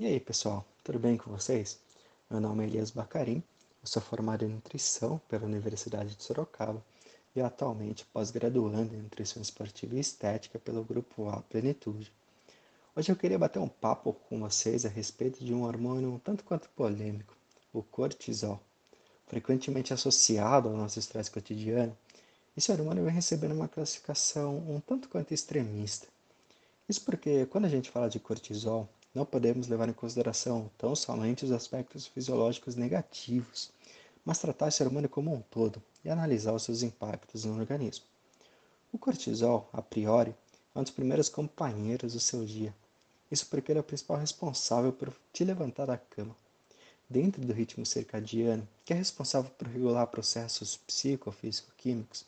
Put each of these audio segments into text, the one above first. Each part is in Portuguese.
E aí, pessoal, tudo bem com vocês? Meu nome é Elias Bacarim, eu sou formado em nutrição pela Universidade de Sorocaba e atualmente pós-graduando em nutrição esportiva e estética pelo grupo A Plenitude. Hoje eu queria bater um papo com vocês a respeito de um hormônio um tanto quanto polêmico, o cortisol. Frequentemente associado ao nosso estresse cotidiano, esse hormônio vem recebendo uma classificação um tanto quanto extremista. Isso porque, quando a gente fala de cortisol, não podemos levar em consideração tão somente os aspectos fisiológicos negativos, mas tratar esse hormônio como um todo e analisar os seus impactos no organismo. O cortisol, a priori, é um dos primeiros companheiros do seu dia. Isso porque ele é o principal responsável por te levantar da cama. Dentro do ritmo circadiano, que é responsável por regular processos psicofísico-químicos,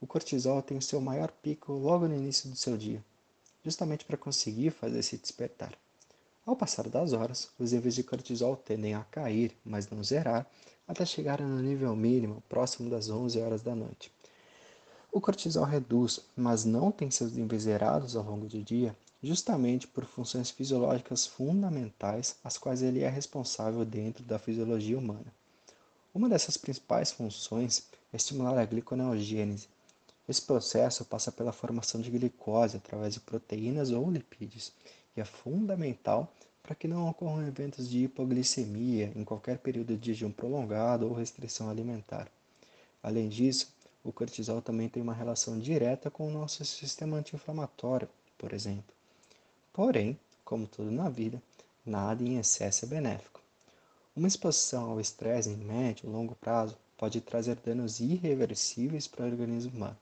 o cortisol tem o seu maior pico logo no início do seu dia, justamente para conseguir fazer se despertar. Ao passar das horas, os níveis de cortisol tendem a cair, mas não zerar, até chegar no nível mínimo, próximo das 11 horas da noite. O cortisol reduz, mas não tem seus níveis zerados ao longo do dia, justamente por funções fisiológicas fundamentais, as quais ele é responsável dentro da fisiologia humana. Uma dessas principais funções é estimular a gliconeogênese, esse processo passa pela formação de glicose através de proteínas ou lipídios e é fundamental para que não ocorram eventos de hipoglicemia em qualquer período de jejum prolongado ou restrição alimentar. Além disso, o cortisol também tem uma relação direta com o nosso sistema anti-inflamatório, por exemplo. Porém, como tudo na vida, nada em excesso é benéfico. Uma exposição ao estresse em médio e longo prazo pode trazer danos irreversíveis para o organismo humano.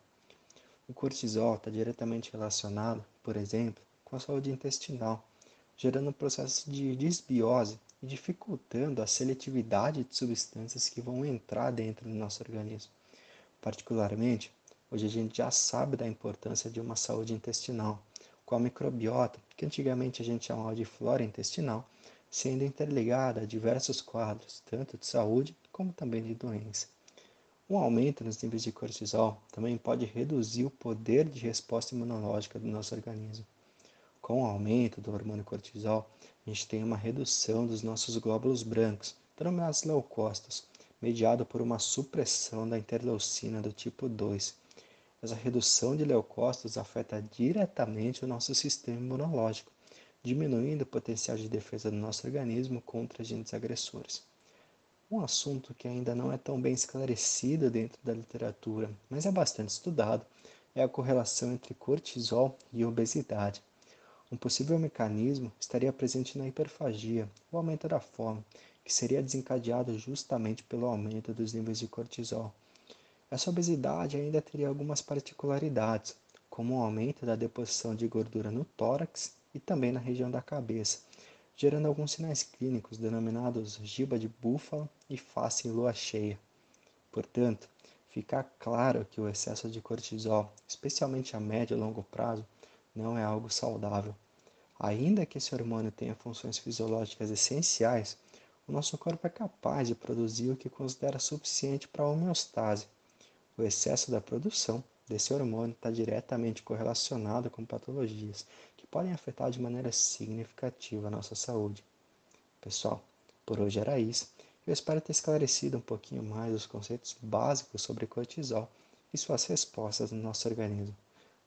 O cortisol está diretamente relacionado, por exemplo, com a saúde intestinal, gerando um processo de desbiose e dificultando a seletividade de substâncias que vão entrar dentro do nosso organismo. Particularmente, hoje a gente já sabe da importância de uma saúde intestinal, com a microbiota, que antigamente a gente chamava de flora intestinal, sendo interligada a diversos quadros, tanto de saúde como também de doença. Um aumento nos níveis de cortisol também pode reduzir o poder de resposta imunológica do nosso organismo. Com o aumento do hormônio cortisol, a gente tem uma redução dos nossos glóbulos brancos, denominados leucócitos, mediado por uma supressão da interleucina do tipo 2. Essa redução de leucócitos afeta diretamente o nosso sistema imunológico, diminuindo o potencial de defesa do nosso organismo contra agentes agressores. Um assunto que ainda não é tão bem esclarecido dentro da literatura, mas é bastante estudado, é a correlação entre cortisol e obesidade. Um possível mecanismo estaria presente na hiperfagia, o aumento da fome, que seria desencadeado justamente pelo aumento dos níveis de cortisol. Essa obesidade ainda teria algumas particularidades, como o aumento da deposição de gordura no tórax e também na região da cabeça, gerando alguns sinais clínicos denominados giba de búfalo e face em lua cheia. Portanto, fica claro que o excesso de cortisol, especialmente a médio e longo prazo, não é algo saudável. Ainda que esse hormônio tenha funções fisiológicas essenciais, o nosso corpo é capaz de produzir o que considera suficiente para a homeostase. O excesso da produção desse hormônio está diretamente correlacionado com patologias que podem afetar de maneira significativa a nossa saúde. Pessoal, por hoje era isso. Eu espero ter esclarecido um pouquinho mais os conceitos básicos sobre cortisol e suas respostas no nosso organismo.